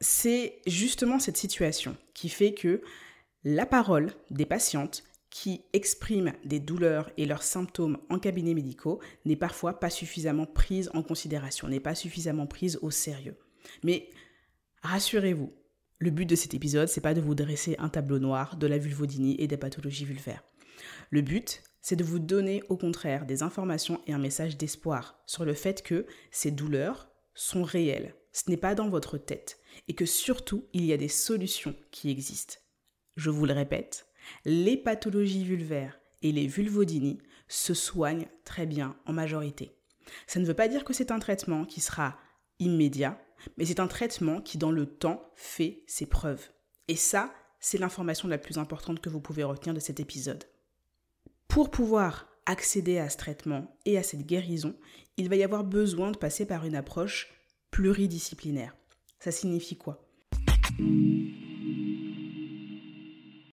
C'est justement cette situation qui fait que la parole des patientes qui expriment des douleurs et leurs symptômes en cabinet médicaux n'est parfois pas suffisamment prise en considération, n'est pas suffisamment prise au sérieux. Mais rassurez-vous, le but de cet épisode, c'est pas de vous dresser un tableau noir de la vulvodynie et des pathologies vulvaires. Le but, c'est de vous donner au contraire des informations et un message d'espoir sur le fait que ces douleurs sont réelles. Ce n'est pas dans votre tête et que surtout, il y a des solutions qui existent. Je vous le répète, les pathologies vulvaires et les vulvodynies se soignent très bien en majorité. Ça ne veut pas dire que c'est un traitement qui sera immédiat, mais c'est un traitement qui dans le temps fait ses preuves. Et ça, c'est l'information la plus importante que vous pouvez retenir de cet épisode. Pour pouvoir accéder à ce traitement et à cette guérison, il va y avoir besoin de passer par une approche pluridisciplinaire. Ça signifie quoi?